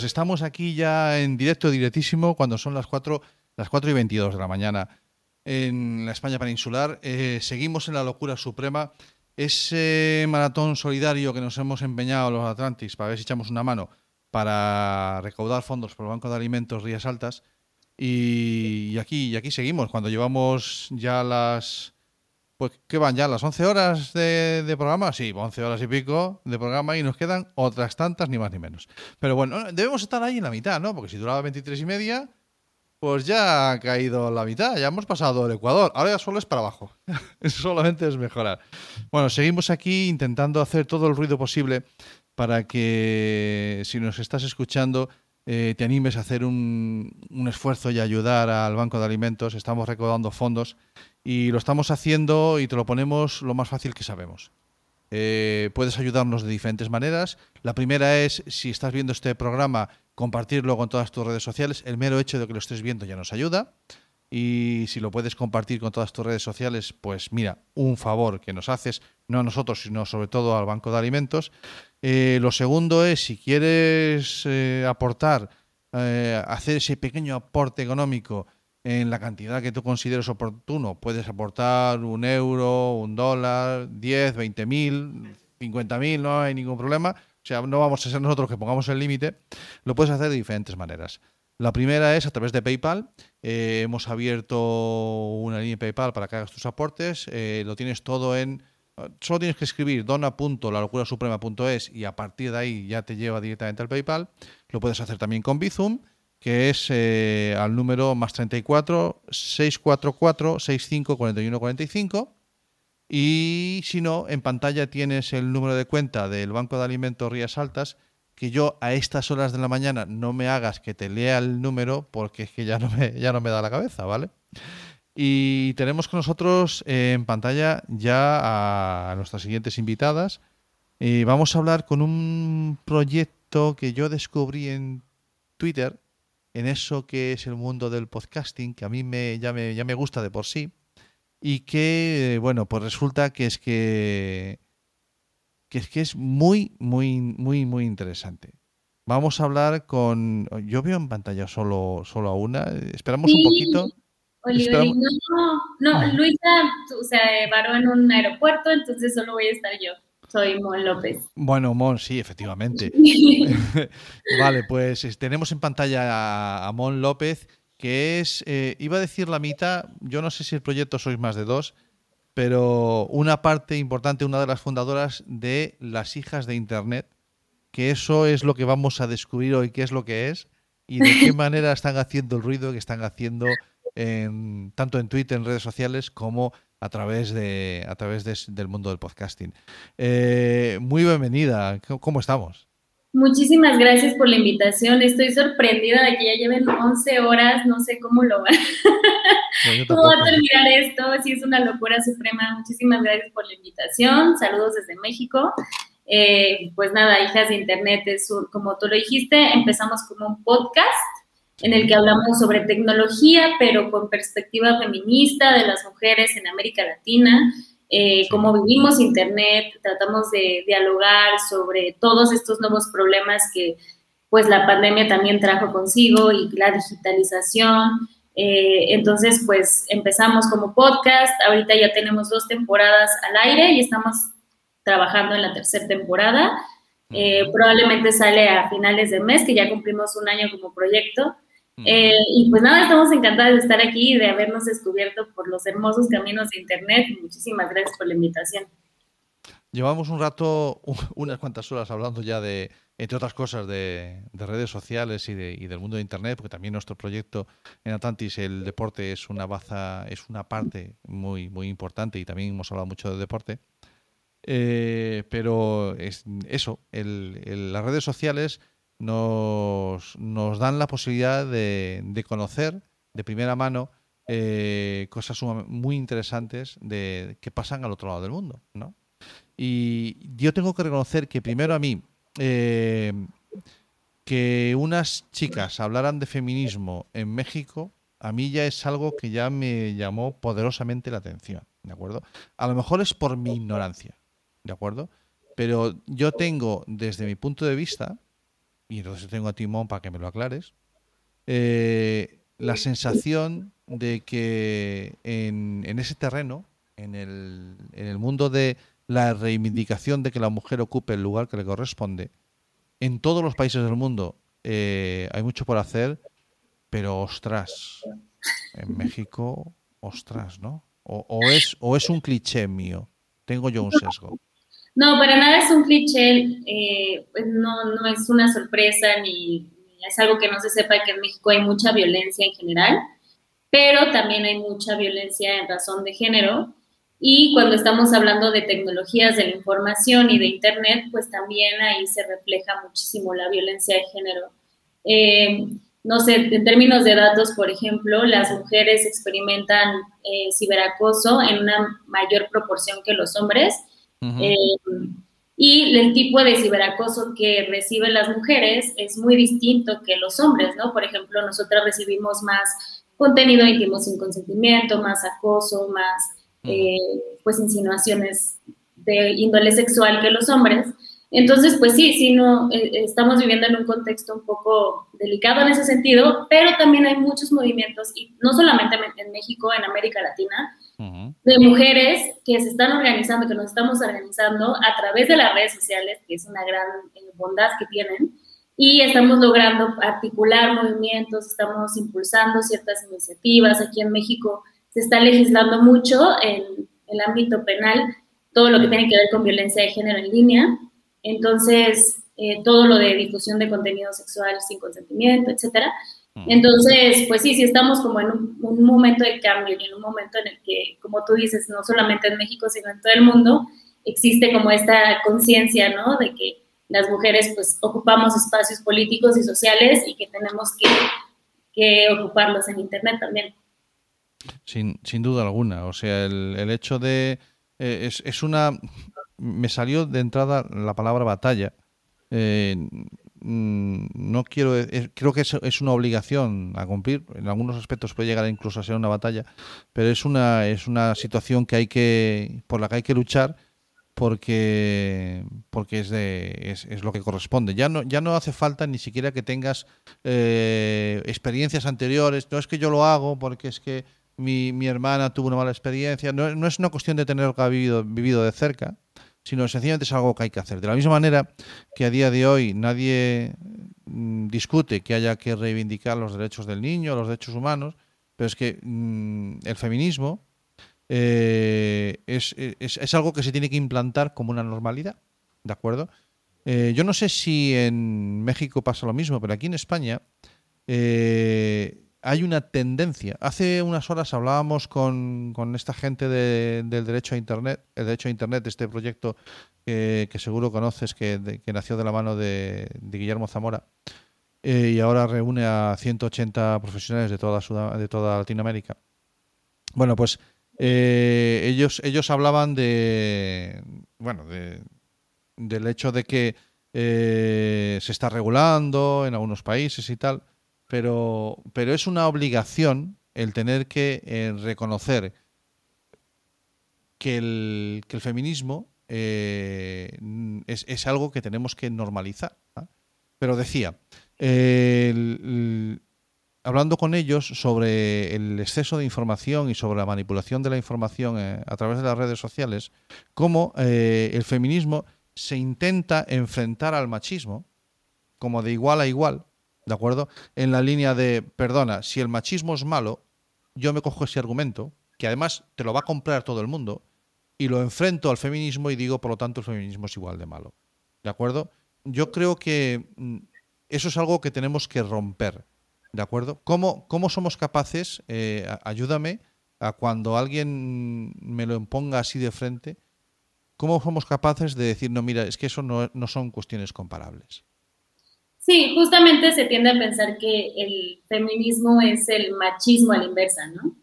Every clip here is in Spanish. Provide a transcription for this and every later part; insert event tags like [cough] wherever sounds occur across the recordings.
pues estamos aquí ya en directo, directísimo, cuando son las 4, las 4 y 22 de la mañana en la España peninsular. Eh, seguimos en la locura suprema. Ese maratón solidario que nos hemos empeñado los Atlantis para ver si echamos una mano para recaudar fondos por el Banco de Alimentos Rías Altas. Y, aquí, y aquí seguimos, cuando llevamos ya las... Pues, ¿qué van ya? ¿Las 11 horas de, programa? Sí, 11 horas y pico de programa y nos quedan otras tantas, ni más ni menos. Pero bueno, debemos estar ahí en la mitad, ¿no? Porque si duraba 23 y media, pues ya ha caído la mitad, ya hemos pasado el Ecuador. Ahora ya solo es para abajo. [laughs] Solamente es mejorar. Bueno, seguimos aquí intentando hacer todo el ruido posible para que si nos estás escuchando eh, te animes a hacer un, esfuerzo y ayudar al Banco de Alimentos. Estamos recaudando fondos y lo estamos haciendo y te lo ponemos lo más fácil que sabemos. Eh, puedes ayudarnos de diferentes maneras. La primera es, si estás viendo este programa, compartirlo con todas tus redes sociales. El mero hecho de que lo estés viendo ya nos ayuda. Y si lo puedes compartir con todas tus redes sociales, pues mira, un favor que nos haces, no a nosotros, sino sobre todo al Banco de Alimentos. Eh, lo segundo es, si quieres eh, aportar, hacer ese pequeño aporte económico en la cantidad que tú consideres oportuno. Puedes aportar un euro, un dólar, 10, 20 mil, 50 mil, no hay ningún problema. O sea, no vamos a ser nosotros que pongamos el límite. Lo puedes hacer de diferentes maneras. La primera es a través de PayPal. Eh, hemos abierto una línea de PayPal para que hagas tus aportes. Eh, lo tienes todo en... Solo tienes que escribir dona.lalocurasuprema.es y a partir de ahí ya te lleva directamente al PayPal. Lo puedes hacer también con Bizum que es eh, al número más 34 644 65 41 45. Y si no, en pantalla tienes el número de cuenta del Banco de Alimentos Rías Altas, que yo a estas horas de la mañana no me hagas que te lea el número porque es que ya no me, ya no me da la cabeza, ¿vale? Y tenemos con nosotros eh, en pantalla ya a nuestras siguientes invitadas. Y vamos a hablar con un proyecto que yo descubrí en Twitter en eso que es el mundo del podcasting, que a mí me, ya, me, ya me gusta de por sí, y que, bueno, pues resulta que es que, que es que es muy, muy, muy, muy interesante. Vamos a hablar con. Yo veo en pantalla solo, solo a una. Esperamos un poquito. no, no, Luisa se varó en un aeropuerto, entonces solo voy a estar yo. Soy Mon López. Bueno, Mon, sí, efectivamente. [laughs] [laughs] vale, pues tenemos en pantalla a, Mon López, que es, eh, iba a decir la mitad, yo no sé si el proyecto sois más de dos, pero una parte importante, una de las fundadoras de las hijas de Internet, que eso es lo que vamos a descubrir hoy, qué es lo que es y de qué [laughs] manera están haciendo el ruido que están haciendo en, tanto en Twitter, en redes sociales, como a través, de, a través del mundo del podcasting. Eh, muy bienvenida, ¿cómo estamos? Muchísimas gracias por la invitación. Estoy sorprendida de que ya lleven 11 horas, no sé cómo lo van. [laughs] ¿Cómo va a terminar esto? Sí, es una locura suprema. Muchísimas gracias por la invitación. Saludos desde México. Eh, pues nada, hijas de Internet, es como tú lo dijiste, empezamos como un podcast en el que hablamos sobre tecnología, pero con perspectiva feminista de las mujeres en América Latina, eh, cómo vivimos Internet, tratamos de dialogar sobre todos estos nuevos problemas que pues la pandemia también trajo consigo y la digitalización. Eh, entonces, pues empezamos como podcast, ahorita ya tenemos dos temporadas al aire y estamos trabajando en la tercera temporada. Eh, probablemente sale a finales de mes, que ya cumplimos un año como proyecto. Eh, y pues nada, estamos encantados de estar aquí y de habernos descubierto por los hermosos caminos de Internet. Muchísimas gracias por la invitación. Llevamos un rato, unas cuantas horas hablando ya de, entre otras cosas, de, redes sociales y, de, del mundo de Internet, porque también nuestro proyecto en Atlantis, el deporte es una baza, es una parte muy, muy importante y también hemos hablado mucho de deporte. Eh, pero es eso, las redes sociales nos, nos dan la posibilidad de, de, conocer de primera mano eh, cosas muy interesantes de, que pasan al otro lado del mundo. ¿no? Y yo tengo que reconocer que primero a mí, eh, que unas chicas hablaran de feminismo en México, a mí ya es algo que ya me llamó poderosamente la atención, ¿de acuerdo? A lo mejor es por mi ignorancia, ¿de acuerdo? Pero yo tengo, desde mi punto de vista, y entonces tengo a Timón para que me lo aclares, eh, la sensación de que en, ese terreno, en el, mundo de la reivindicación de que la mujer ocupe el lugar que le corresponde, en todos los países del mundo eh, hay mucho por hacer, pero ostras, en México, ostras, ¿no? O es un cliché mío, tengo yo un sesgo. No, para nada es un cliché, eh, pues no, no es una sorpresa ni es algo que no se sepa que en México hay mucha violencia en general, pero también hay mucha violencia en razón de género. Y cuando estamos hablando de tecnologías de la información y de Internet, pues también ahí se refleja muchísimo la violencia de género. Eh, no sé, en términos de datos, por ejemplo, las mujeres experimentan eh, ciberacoso en una mayor proporción que los hombres. Eh, y el tipo de ciberacoso que reciben las mujeres es muy distinto que los hombres, ¿no? Por ejemplo, nosotras recibimos más contenido íntimo sin consentimiento, más acoso, más eh, pues insinuaciones de índole sexual que los hombres. Entonces, pues sí, sí, no, eh, estamos viviendo en un contexto un poco delicado en ese sentido, pero también hay muchos movimientos, y no solamente en México, en América Latina, de mujeres que se están organizando, que nos estamos organizando a través de las redes sociales, que es una gran eh, bondad que tienen, y estamos logrando articular movimientos, estamos impulsando ciertas iniciativas. Aquí en México se está legislando mucho en el ámbito penal, todo lo que tiene que ver con violencia de género en línea. Entonces, eh, todo lo de difusión de contenido sexual sin consentimiento, etcétera. Entonces, pues sí, sí estamos como en un, momento de cambio y en un momento en el que, como tú dices, no solamente en México, sino en todo el mundo, existe como esta conciencia, ¿no? De que las mujeres pues ocupamos espacios políticos y sociales y que tenemos que, que ocuparlos en Internet también. Sin, sin duda alguna, o sea, el, el hecho de... Eh, es, es, una... Me salió de entrada la palabra batalla. Eh, no quiero creo que es, una obligación a cumplir. En algunos aspectos puede llegar incluso a ser una batalla pero es una es una situación que hay que por la que hay que luchar porque porque es de es, lo que corresponde. Ya no ya no hace falta ni siquiera que tengas eh, experiencias anteriores. No es que yo lo hago porque es que mi, mi hermana tuvo una mala experiencia. No, no es una cuestión de tener que vivido, vivido de cerca sino sencillamente es algo que hay que hacer. De la misma manera que a día de hoy nadie mm, discute que haya que reivindicar los derechos del niño, los derechos humanos, pero es que mm, el feminismo eh, es, es, algo que se tiene que implantar como una normalidad, ¿de acuerdo? Eh, yo no sé si en México pasa lo mismo, pero aquí en España eh, hay una tendencia. Hace unas horas hablábamos con, esta gente del derecho a Internet, el derecho a Internet, este proyecto que, seguro conoces, que, nació de la mano de, Guillermo Zamora eh, y ahora reúne a 180 profesionales de toda, de Latinoamérica. Bueno, pues eh, ellos, ellos hablaban de, bueno, del hecho de que eh, se está regulando en algunos países y tal pero, pero es una obligación el tener que eh, reconocer que el, feminismo eh, es, es, algo que tenemos que normalizar. Pero decía, hablando con ellos sobre el exceso de información y sobre la manipulación de la información eh, a través de las redes sociales, cómo el feminismo se intenta enfrentar al machismo como de igual a igual, ¿de acuerdo? En la línea de, perdona, si el machismo es malo, yo me cojo ese argumento, que además te lo va a comprar todo el mundo, y lo enfrento al feminismo y digo, por lo tanto, el feminismo es igual de malo. ¿De acuerdo? Yo creo que mm, eso es algo que tenemos que romper. ¿De acuerdo? ¿Cómo, cómo somos capaces, eh, ayúdame, a cuando alguien me lo imponga así de frente, cómo somos capaces de decir, no, mira, es que eso no, no son cuestiones comparables? Sí, justamente se tiende a pensar que el feminismo es el machismo a la inversa, ¿no?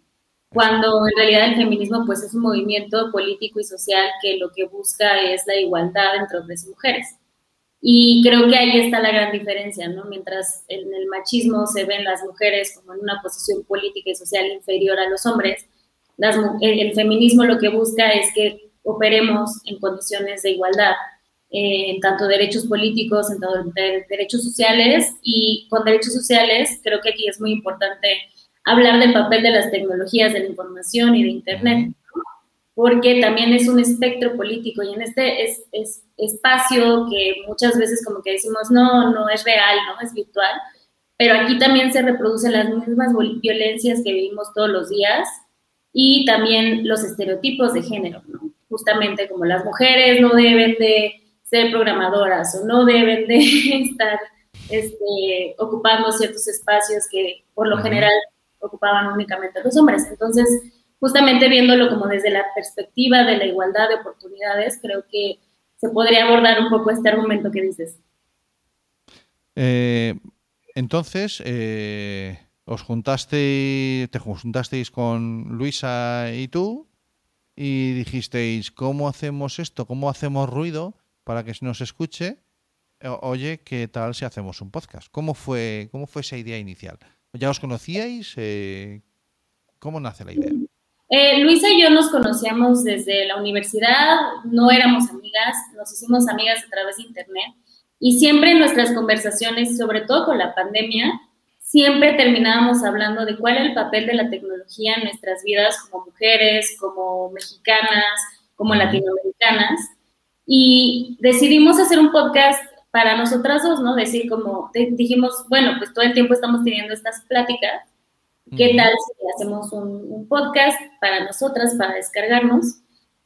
Cuando en realidad el feminismo pues es un movimiento político y social que lo que busca es la igualdad entre hombres y mujeres. Y creo que ahí está la gran diferencia, ¿no? Mientras en el machismo se ven las mujeres como en una posición política y social inferior a los hombres, el, el feminismo lo que busca es que operemos en condiciones de igualdad eh, en tanto derechos políticos, en tanto derechos sociales, y con derechos sociales creo que aquí es muy importante hablar del papel de las tecnologías de la información y de Internet, porque también es un espectro político y en este es, es, espacio que muchas veces como que decimos, no, no es real, no es virtual, pero aquí también se reproducen las mismas violencias que vivimos todos los días y también los estereotipos de género, ¿no? Justamente como las mujeres no deben de ser programadoras o no deben de [laughs] estar este, ocupando ciertos espacios que por lo general ocupaban únicamente los hombres. Entonces, justamente viéndolo como desde la perspectiva de la igualdad de oportunidades, creo que se podría abordar un poco este argumento que dices. Eh, entonces, eh, os juntasteis, te juntasteis con Luisa y tú y dijisteis, ¿cómo hacemos esto? ¿Cómo hacemos ruido para que nos escuche? Oye, ¿qué tal si hacemos un podcast? ¿Cómo fue, cómo fue esa idea inicial? ¿Ya os conocíais? Eh, ¿Cómo nace la idea? Eh, Luisa y yo nos conocíamos desde la universidad, no éramos amigas, nos hicimos amigas a través de internet y siempre en nuestras conversaciones, sobre todo con la pandemia, siempre terminábamos hablando de cuál es el papel de la tecnología en nuestras vidas como mujeres, como mexicanas, como latinoamericanas. Y decidimos hacer un podcast para nosotras dos, ¿no? Decir como, dijimos, bueno, pues todo el tiempo estamos teniendo estas pláticas ¿Qué tal si hacemos un, podcast para nosotras, para descargarnos?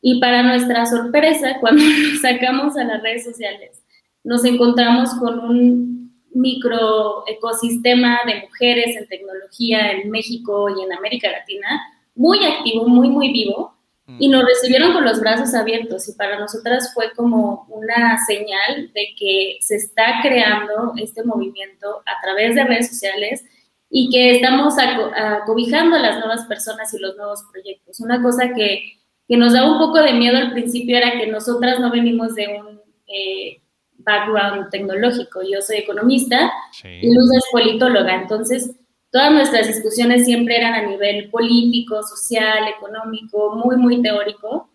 Y para nuestra sorpresa, [laughs] cuando lo sacamos a las redes sociales, nos encontramos con un micro ecosistema de mujeres en tecnología en México y en América Latina, muy activo, muy, muy vivo, y nos recibieron con los brazos abiertos y para nosotras fue como una señal de que se está creando este movimiento a través de redes sociales y que estamos acobijando a las nuevas personas y los nuevos proyectos. Una cosa que, que, nos da un poco de miedo al principio era que nosotras no venimos de un eh, background tecnológico. Yo soy economista y Luz es politóloga, entonces todas nuestras discusiones siempre eran a nivel político, social, económico, muy, muy teórico.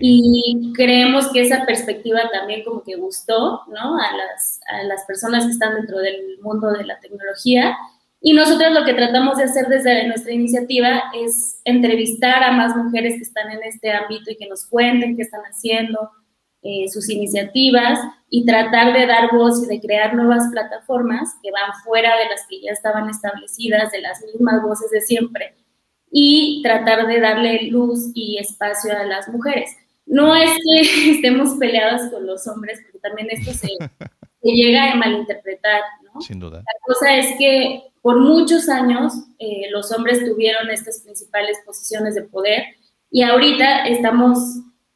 Y creemos que esa perspectiva también como que gustó, ¿no? A las, a las personas que están dentro del mundo de la tecnología y nosotros lo que tratamos de hacer desde nuestra iniciativa es entrevistar a más mujeres que están en este ámbito y que nos cuenten qué están haciendo, eh, sus iniciativas y tratar de dar voz y de crear nuevas plataformas que van fuera de las que ya estaban establecidas, de las mismas voces de siempre, y tratar de darle luz y espacio a las mujeres. No es que [laughs] estemos peleadas con los hombres, porque también esto se, [laughs] se llega a malinterpretar, ¿no? Sin duda. La cosa es que por muchos años eh, los hombres tuvieron estas principales posiciones de poder y ahorita estamos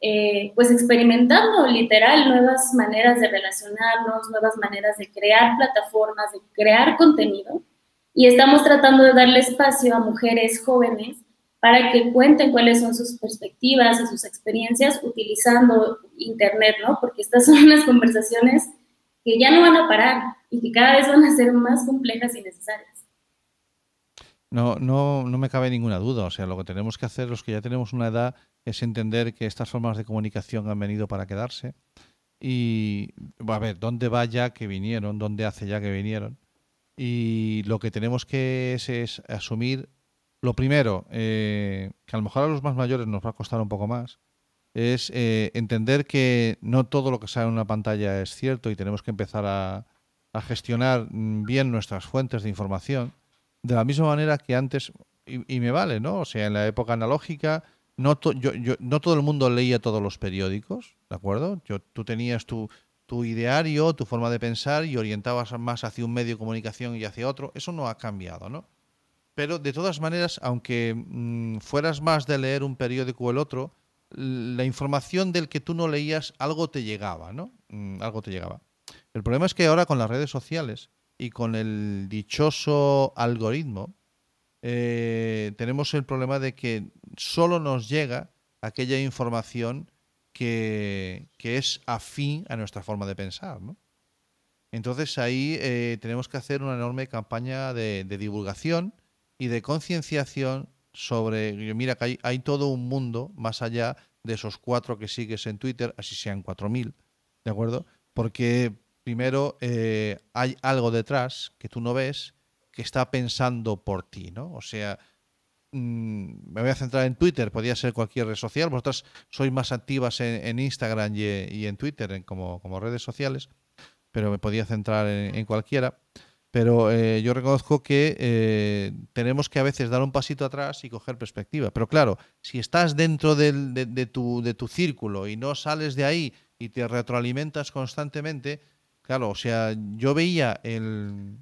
eh, pues experimentando literal nuevas maneras de relacionarnos, nuevas maneras de crear plataformas, de crear contenido y estamos tratando de darle espacio a mujeres jóvenes para que cuenten cuáles son sus perspectivas y sus experiencias utilizando Internet, ¿no? Porque estas [laughs] son unas conversaciones que ya no van a parar y que cada vez van a ser más complejas y necesarias. No, no, no me cabe ninguna duda. O sea, lo que tenemos que hacer, los que ya tenemos una edad, es entender que estas formas de comunicación han venido para quedarse. Y a ver, ¿dónde va ya que vinieron? ¿Dónde hace ya que vinieron? Y lo que tenemos que es, es asumir, lo primero, eh, que a lo mejor a los más mayores nos va a costar un poco más, es eh, entender que no todo lo que sale en una pantalla es cierto y tenemos que empezar a, a gestionar bien nuestras fuentes de información de la misma manera que antes, y, me vale, ¿no? O sea, en la época analógica, no, yo, yo, no todo el mundo leía todos los periódicos, ¿de acuerdo? Yo, tú tenías tu, tu ideario, tu forma de pensar y orientabas más hacia un medio de comunicación y hacia otro. Eso no ha cambiado, ¿no? Pero de todas maneras, aunque mm, fueras más de leer un periódico o el otro, la información del que tú no leías, algo te llegaba, ¿no? Mm, algo te llegaba. El problema es que ahora con las redes sociales y con el dichoso algoritmo, eh, tenemos el problema de que solo nos llega aquella información que, es afín a nuestra forma de pensar. ¿no? Entonces ahí eh, tenemos que hacer una enorme campaña de, divulgación y de concienciación sobre, mira que hay, hay, todo un mundo más allá de esos cuatro que sigues en Twitter, así sean cuatro mil, ¿De acuerdo? Porque primero eh, hay algo detrás que tú no ves que está pensando por ti, ¿no? O sea, mm, me voy a centrar en Twitter, podría ser cualquier red social. Vosotras sois más activas en, Instagram y, en Twitter como, como, redes sociales, pero me podía centrar en, cualquiera. Pero eh, yo reconozco que eh, tenemos que a veces dar un pasito atrás y coger perspectiva. Pero claro, si estás dentro de, tu, de tu círculo y no sales de ahí y te retroalimentas constantemente, claro, o sea, yo veía el,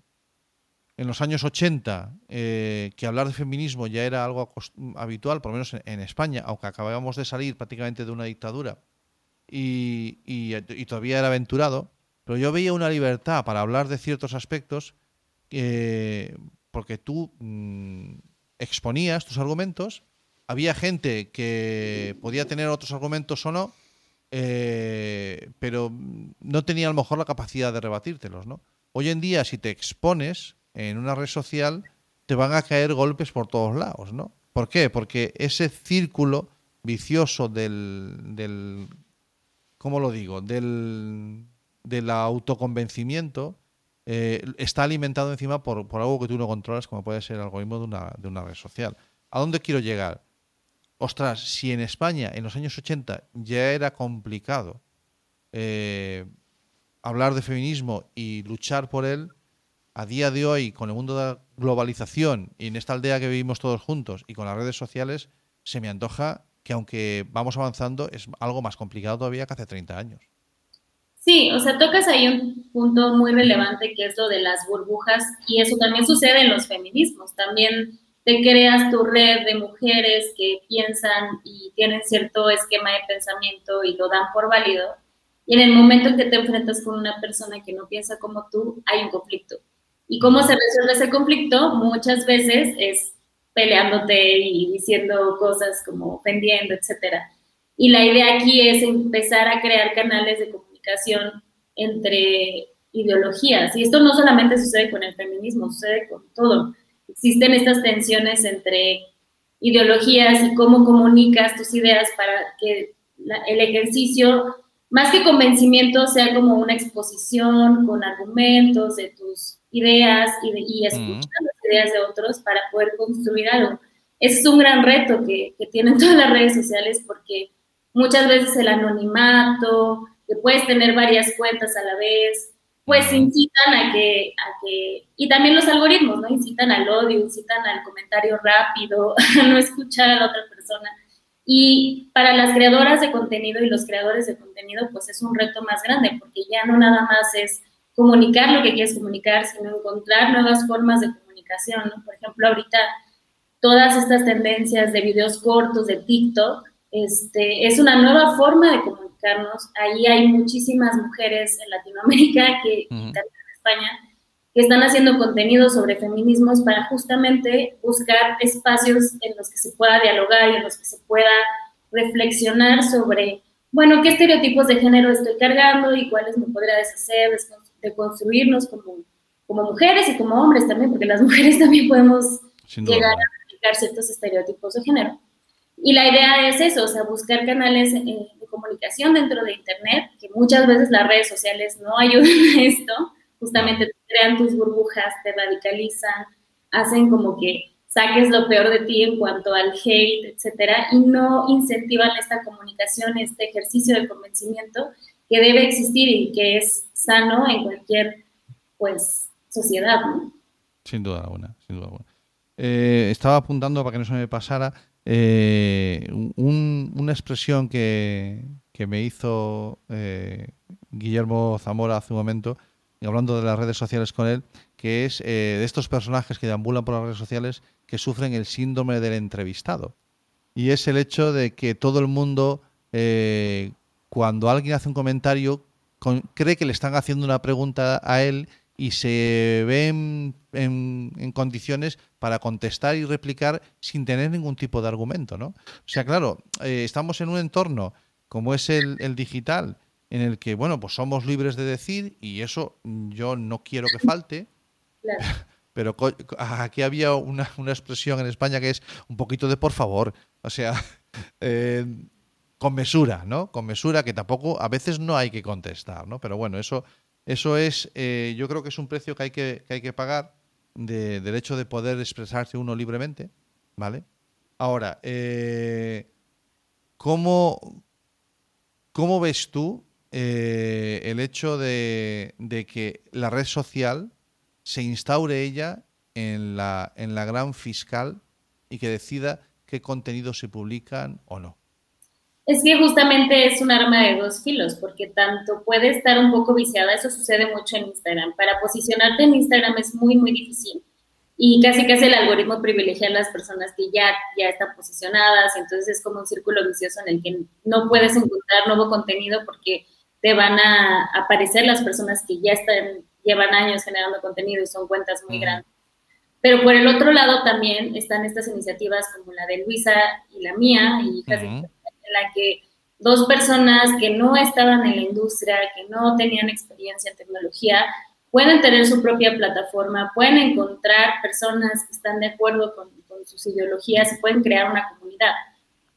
en los años 80 eh, que hablar de feminismo ya era algo habitual, por lo menos en, España, aunque acabábamos de salir prácticamente de una dictadura y, todavía era aventurado, pero yo veía una libertad para hablar de ciertos aspectos porque tú mm, exponías tus argumentos, había gente que podía tener otros argumentos o no, eh, pero no tenía a lo mejor la capacidad de rebatírtelos, ¿no? Hoy en día, si te expones en una red social, te van a caer golpes por todos lados, ¿no? ¿Por qué? Porque ese círculo vicioso del, del ¿cómo lo digo? Del del autoconvencimiento eh, está alimentado encima por, algo que tú no controlas, como puede ser el algoritmo de una, de una red social. ¿A dónde quiero llegar? Ostras, si en España en los años 80 ya era complicado eh, hablar de feminismo y luchar por él, a día de hoy, con el mundo de la globalización y en esta aldea que vivimos todos juntos y con las redes sociales, se me antoja que aunque vamos avanzando, es algo más complicado todavía que hace 30 años. Sí, o sea, tocas ahí un punto muy relevante que es lo de las burbujas y eso también sucede en los feminismos. También te creas tu red de mujeres que piensan y tienen cierto esquema de pensamiento y lo dan por válido. Y en el momento en que te enfrentas con una persona que no piensa como tú, hay un conflicto. ¿Y cómo se resuelve ese conflicto? Muchas veces es peleándote y diciendo cosas como ofendiendo, etcétera. Y la idea aquí es empezar a crear canales de comunicación entre ideologías. Y esto no solamente sucede con el feminismo, sucede con todo. Existen estas tensiones entre ideologías y cómo comunicas tus ideas para que el ejercicio, más que convencimiento, sea como una exposición con argumentos de tus ideas y, de, escuchar las ideas de otros para poder construir algo. Ese es un gran reto que, que tienen [laughs] todas las redes sociales porque muchas veces el anonimato, que puedes tener varias cuentas a la vez, pues incitan a que, a que, y también los algoritmos, ¿no? Incitan al odio, incitan al comentario rápido, [laughs] a no escuchar a la otra persona. Y para las creadoras de contenido y los creadores de contenido, pues es un reto más grande, porque ya no nada más es comunicar lo que quieres comunicar, sino encontrar nuevas formas de comunicación, ¿no? Por ejemplo, ahorita todas estas tendencias de videos cortos de TikTok, este, es una nueva forma de comunicar Ahí hay muchísimas mujeres en Latinoamérica [laughs] que, en España que están haciendo contenido sobre feminismos para justamente buscar espacios en los que se pueda dialogar y en los que se pueda reflexionar sobre, bueno, qué estereotipos de género estoy cargando y cuáles me podría deshacer, de construirnos como, como mujeres y como hombres también, porque las [laughs] mujeres también podemos llegar a aplicar ciertos estereotipos de género. Y la idea es eso, o sea, buscar canales eh, de comunicación dentro de Internet, que muchas veces las redes sociales no [laughs] ayudan a esto, justamente te crean tus burbujas, te radicalizan, hacen como que saques lo peor de ti en cuanto al hate, etcétera, y no incentivan esta comunicación, este ejercicio de convencimiento que debe existir y que es sano en cualquier, pues, sociedad, ¿no? Sin duda alguna, sin duda alguna. Eh, estaba apuntando para que no se me pasara eh, una expresión que, me hizo eh, Guillermo Zamora hace un momento, hablando de las redes sociales con él, que es eh, de estos personajes que deambulan por las redes sociales que sufren el síndrome del entrevistado. Y es el hecho de que todo el mundo, cuando alguien hace un comentario, cree que le están haciendo una pregunta a él y se ven en, condiciones para contestar y replicar sin tener ningún tipo de argumento, ¿no? O sea, claro, eh, estamos en un entorno como es el, digital, en el que, bueno, pues somos libres de decir, y eso yo no quiero que falte, [laughs] pero aquí había una, expresión en España que es un poquito de por favor, o sea, [laughs] eh, con mesura, ¿no? Con mesura que tampoco, a veces no hay que contestar, ¿no? Pero bueno, eso, eso es, eh, yo creo que es un precio que hay que, que hay que pagar de, del hecho de poder expresarse uno libremente, ¿vale? Ahora, eh, ¿cómo, ¿cómo ves tú eh, el hecho de, que la red social se instaure ella en la, en la gran fiscal y que decida qué contenidos se publican o no. Es que justamente es un arma de dos filos, porque tanto puede estar un poco viciada, eso sucede mucho en Instagram. Para posicionarte en Instagram es muy, muy difícil. Y casi casi el algoritmo privilegia a las personas que ya, ya están posicionadas, entonces es como un círculo vicioso en el que no puedes encontrar nuevo contenido porque te van a aparecer las personas que ya están, llevan años generando contenido y son cuentas muy grandes. Pero por el otro lado también están estas iniciativas como la de Luisa y la mía, y hijas en la que dos personas que no estaban en la industria, que no tenían experiencia en tecnología, pueden tener su propia plataforma, pueden encontrar personas que están de acuerdo con, con sus ideologías y pueden crear una comunidad.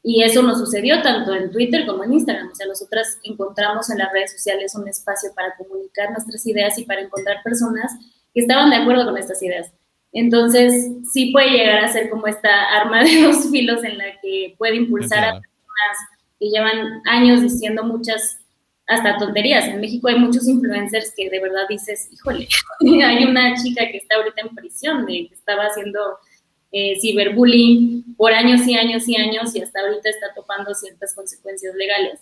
Y eso nos sucedió tanto en Twitter como en Instagram. O sea, nosotras encontramos en las redes sociales un espacio para comunicar nuestras ideas y para encontrar personas que estaban de acuerdo con estas ideas. Entonces, sí puede llegar a ser como esta arma de dos filos en la que puede impulsar a que llevan años diciendo muchas, hasta tonterías. En México hay muchos influencers que de verdad dices, híjole, [laughs] hay una chica que está ahorita en prisión, de que estaba haciendo eh, ciberbullying por años y años y años y hasta ahorita está topando ciertas consecuencias legales.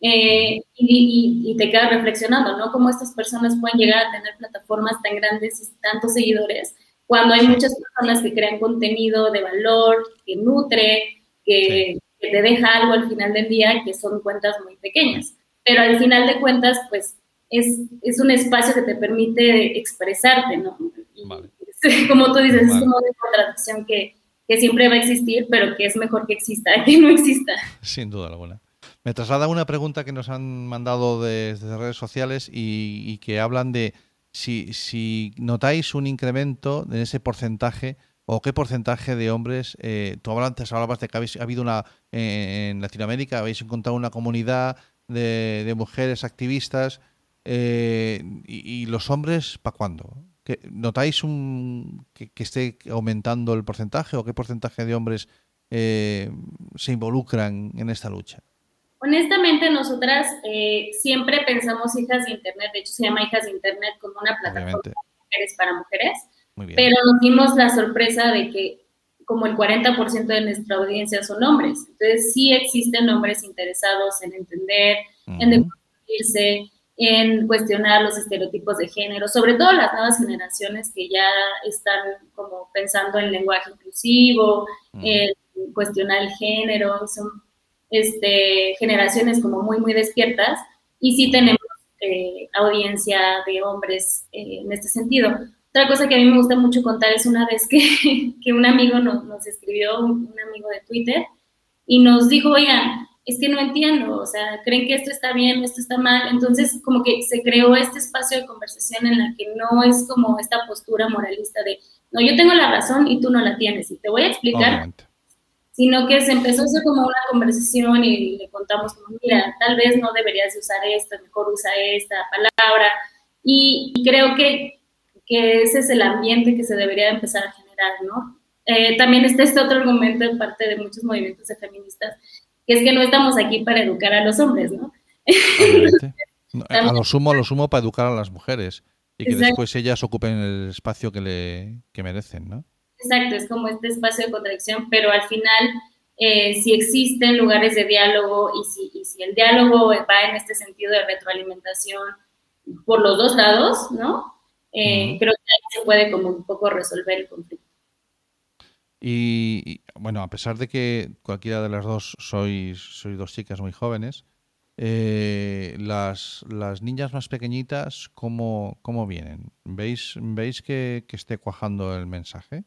Eh, y, te quedas reflexionando, ¿no? Cómo estas personas pueden llegar a tener plataformas tan grandes y tantos seguidores cuando hay muchas personas que crean contenido de valor, que nutre, que, que te deja algo al final del día, que son cuentas muy pequeñas. Pero al final de cuentas, pues es, es un espacio que te permite expresarte, ¿no? vale. [laughs] como tú dices, es un modo de contradicción que, que, siempre va a existir, pero que es mejor que exista [laughs] que no exista. Sin duda alguna. Me traslada una pregunta que nos han mandado desde redes sociales y, que hablan de si, si, notáis un incremento en ese porcentaje o qué porcentaje de hombres, eh, tú antes hablabas de que habéis, ha habido una, en Latinoamérica habéis encontrado una comunidad de, de mujeres activistas eh, y, y, los hombres, ¿para cuándo? ¿Notáis un, que, esté aumentando el porcentaje o qué porcentaje de hombres eh, se involucran en esta lucha? Honestamente, nosotras eh, siempre pensamos hijas de Internet, de hecho se llama hijas de Internet como una plataforma de mujeres para mujeres, pero nos dimos la sorpresa de que como el 40% de nuestra audiencia son hombres. Entonces sí existen hombres interesados en entender, en descubrirse, en cuestionar los estereotipos de género, sobre todo las nuevas generaciones que ya están como pensando en lenguaje inclusivo, en cuestionar el género, son este, generaciones como muy, muy despiertas y sí tenemos eh, audiencia de hombres eh, en este sentido. Otra cosa que a mí me gusta mucho contar es una vez que, [laughs] que un amigo nos, nos escribió, un, un amigo de Twitter, y nos dijo, oigan, es que no entiendo, o sea, creen que esto está bien, esto está mal, entonces como que se creó este espacio de conversación en la que no es como esta postura moralista de, no, yo tengo la razón y tú no la tienes, y te voy a explicar, sino que se empezó a hacer como una conversación y le contamos como, mira, tal vez no deberías usar esto, mejor usa esta palabra, y, creo que, que, ese es el ambiente que se debería empezar a generar, ¿no? Eh, también está este otro argumento en parte de muchos movimientos de feministas, que es que no estamos aquí para educar a los hombres, ¿no? [laughs] a lo sumo, a lo sumo para educar a las mujeres y que después ellas ocupen el espacio que, le, que merecen, ¿no? Exacto, es como este espacio de contradicción, pero al final, eh, si existen lugares de diálogo y si, y si el diálogo va en este sentido de retroalimentación por los dos lados, ¿no? Eh, creo que ahí se puede como un poco resolver el conflicto. Y, bueno, a pesar de que cualquiera de las dos sois, sois dos chicas muy jóvenes, eh, las, las niñas más pequeñitas, ¿cómo, cómo vienen? ¿Veis, ¿veis que, que, esté cuajando el mensaje?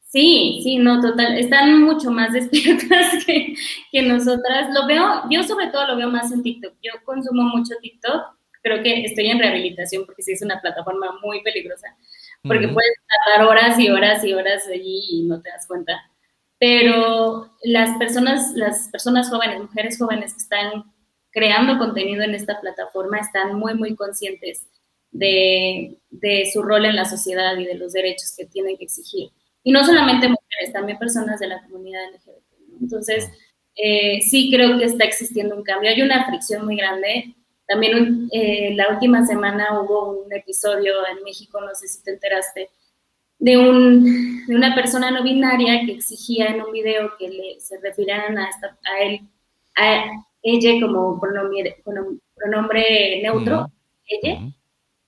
Sí, sí, no, total. Están mucho más [laughs] despiertas que, que nosotras. Lo veo, yo sobre todo lo veo más en TikTok. Yo consumo mucho TikTok. Creo que estoy en rehabilitación porque sí es una plataforma muy peligrosa porque puedes tardar horas y horas y horas allí y no te das cuenta. pero las personas, las personas jóvenes, mujeres jóvenes que están creando contenido en esta plataforma están muy, muy conscientes de, de, su rol en la sociedad y de los derechos que tienen que exigir. Y no solamente mujeres, también personas de la comunidad LGBT. Entonces, eh, sí creo que está existiendo un cambio. Hay una fricción muy grande. También eh, la última semana hubo un episodio en México, no sé si te enteraste, de, un, de una persona no binaria que exigía en un video que le, se refirieran a, a él, a ella como pronombre, pronombre neutro, ella.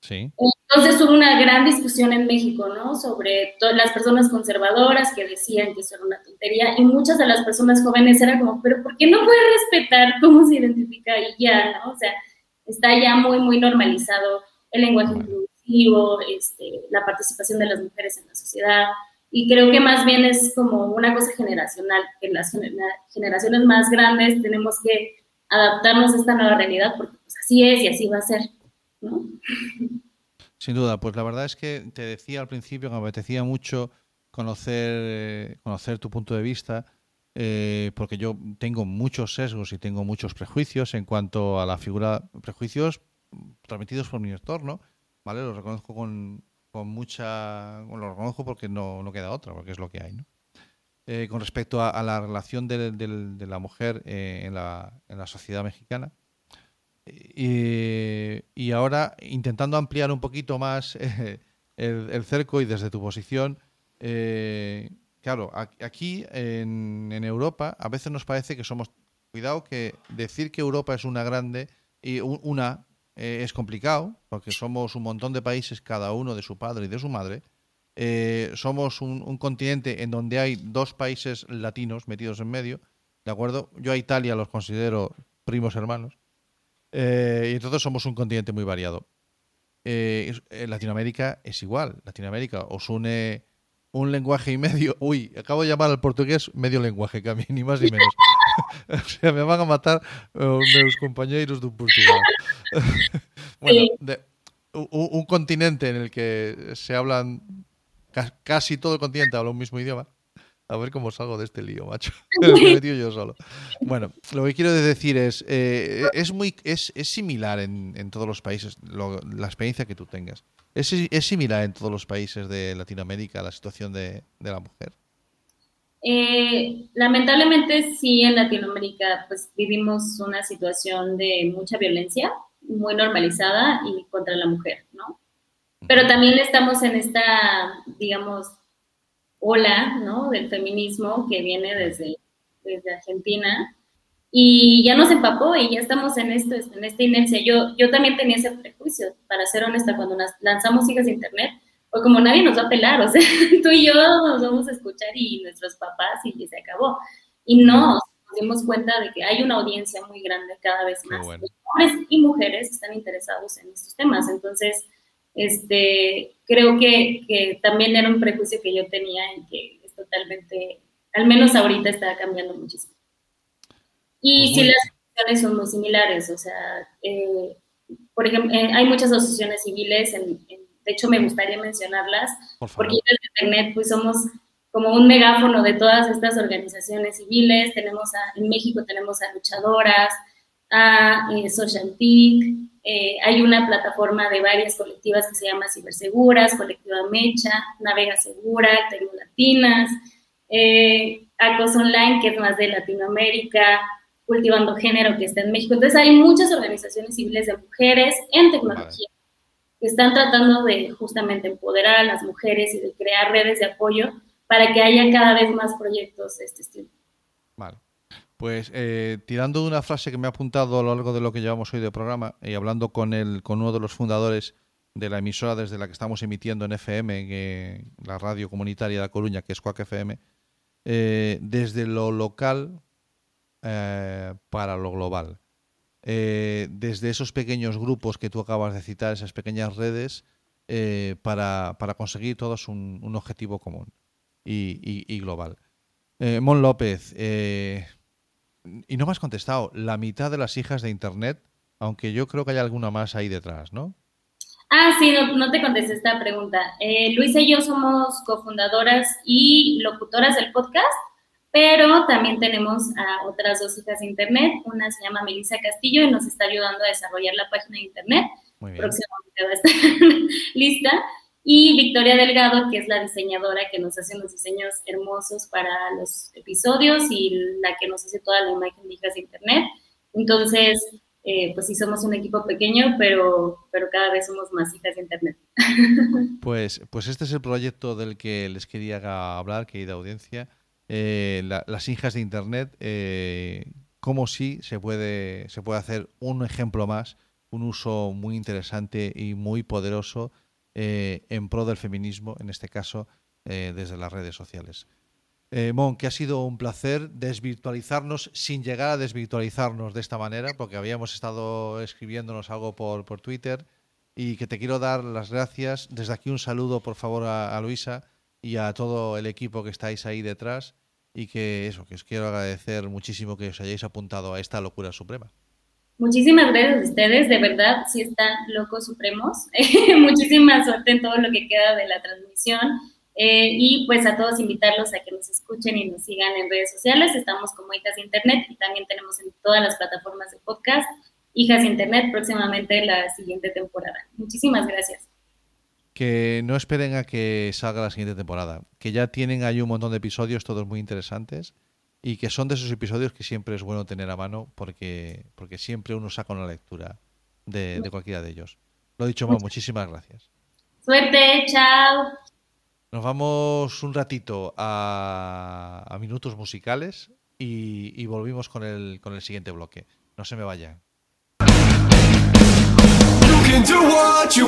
Sí. Entonces hubo una gran discusión en México, ¿no? Sobre todas las personas conservadoras que decían que eso era una tontería y muchas de las personas jóvenes eran como, pero ¿por qué no puede respetar cómo se identifica y ya, ¿no? O sea, está ya muy, muy normalizado el lenguaje inclusivo, este, la participación de las mujeres en la sociedad y creo que más bien es como una cosa generacional, que las generaciones más grandes tenemos que adaptarnos a esta nueva realidad porque pues así es y así va a ser, ¿no? [laughs] Sin duda, pues la verdad es que te decía al principio que me apetecía mucho conocer, eh, conocer tu punto de vista, eh, porque yo tengo muchos sesgos y tengo muchos prejuicios en cuanto a la figura, prejuicios transmitidos por mi entorno, ¿vale? Los reconozco con, con mucha, lo reconozco porque no, no, queda otra, porque es lo que hay, ¿no? Eh, con respecto a, la relación de, de la mujer en, la, en la sociedad mexicana. Y, ahora, intentando ampliar un poquito más eh, el, cerco y desde tu posición, eh, claro, aquí en, Europa a veces nos parece que somos... Cuidado que decir que Europa es una grande y una eh, es complicado, porque somos un montón de países, cada uno de su padre y de su madre. somos un, continente en donde hay dos países latinos metidos en medio, ¿de acuerdo? Yo a Italia los considero primos hermanos. Eh, y entonces somos un continente muy variado. Eh, Latinoamérica es igual. Latinoamérica os une un lenguaje y medio. [laughs] Uy, acabo de llamar al portugués medio lenguaje, que a mí ni más ni menos. [laughs] [laughs] o sea, me van a matar uh, meus compañeros de Portugal. bueno, un, continente en el que se hablan, casi todo el continente habla un mismo idioma. A ver cómo salgo de este lío, macho. [laughs] [laughs] Me he metido yo solo. Bueno, lo que quiero decir es, eh, es muy, es, es similar en, en, todos los países, la experiencia que tú tengas. ¿Es, ¿Es, similar en todos los países de Latinoamérica la situación de, de la mujer? Eh, lamentablemente sí, en Latinoamérica pues vivimos una situación de mucha violencia, muy normalizada y contra la mujer, ¿no? Pero también estamos en esta, digamos, ola ¿no? del feminismo que viene desde, desde Argentina y ya nos empapó y ya estamos en esto, en esta inercia. Yo, yo también tenía ese prejuicio, para ser honesta, cuando lanzamos Hijas de Internet, fue como nadie nos va a pelar, [laughs] o sea, tú y yo nos vamos a escuchar y nuestros papás y se acabó. Y no, nos dimos cuenta de que hay una audiencia muy grande cada vez más, hombres y mujeres que están interesados en estos temas. Entonces, este, creo que, también era un prejuicio que yo tenía y que es totalmente, al menos ahorita está cambiando muchísimo. Y si las asociaciones son muy similares, o sea, eh, por ejemplo, eh, hay muchas asociaciones civiles, de hecho me gustaría mencionarlas, porque desde Internet pues somos como un megáfono de todas estas organizaciones civiles, tenemos en México tenemos a luchadoras, a eh, Social TIC, eh, hay una plataforma de varias colectivas que se llama Ciberseguras, Colectiva Mecha, Navega Segura, Latinas, eh, Acos Online, que es más de Latinoamérica, Cultivando Género, que está en México. Entonces hay muchas organizaciones civiles de mujeres en tecnología que están tratando de justamente empoderar a las mujeres y de crear redes de apoyo para que haya cada vez más proyectos de este estilo. Vale. Pues eh, tirando de una frase que me ha apuntado a lo largo de lo que llevamos hoy de programa y hablando con, el, con uno de los fundadores de la emisora desde la que estamos emitiendo en FM, la radio comunitaria de Coruña, que es Cuac FM, eh, desde lo local eh, para lo global. desde esos pequeños grupos que tú acabas de citar, esas pequeñas redes, para, conseguir todos un, objetivo común y, y, y global. Mon López, y no me has contestado, la mitad de las hijas de Internet, aunque yo creo que hay alguna más ahí detrás, ¿no? Ah, sí, no, te contesté esta pregunta. Eh, Luisa y yo somos cofundadoras y locutoras del podcast, pero también tenemos a otras dos hijas de Internet. Una se llama Melissa Castillo y nos está ayudando a desarrollar la página de Internet. Próximamente va a estar [laughs] lista. Y Victoria Delgado, que es la diseñadora que nos hace unos diseños hermosos para los episodios y la que nos hace toda la imagen de hijas de Internet. Entonces, eh, pues sí somos un equipo pequeño, pero, pero cada vez somos más hijas de Internet. [laughs] Pues, pues este es el proyecto del que les quería hablar, querida audiencia. Eh, las hijas de Internet, eh, cómo sí se puede, se puede hacer un ejemplo más, un uso muy interesante y muy poderoso en pro del feminismo, en este caso desde las redes sociales. Eh, Mon, que ha sido un placer desvirtualizarnos sin llegar a desvirtualizarnos de esta manera, porque habíamos estado escribiéndonos algo por, por Twitter y que te quiero dar las gracias. Desde aquí un saludo, por favor, a, Luisa y a todo el equipo que estáis ahí detrás y que eso, que os quiero agradecer muchísimo que os hayáis apuntado a esta locura suprema. Muchísimas gracias a ustedes, de verdad, si están locos supremos. [laughs] Muchísima suerte en todo lo que queda de la transmisión eh, y pues a todos invitarlos a que nos escuchen y nos sigan en redes sociales. Estamos como Hijas de Internet y también tenemos en todas las plataformas de podcast Hijas de Internet próximamente la siguiente temporada. Muchísimas gracias. Que no esperen a que salga la siguiente temporada, que ya tienen ahí un montón de episodios, todos muy interesantes, y que son de esos episodios que siempre es bueno tener a mano porque, porque siempre uno saca una lectura de, cualquiera de ellos. Lo dicho, muchísimas gracias. Suerte, chao. Nos vamos un ratito a, minutos musicales y, volvimos con el, con el siguiente bloque. No se me vayan. You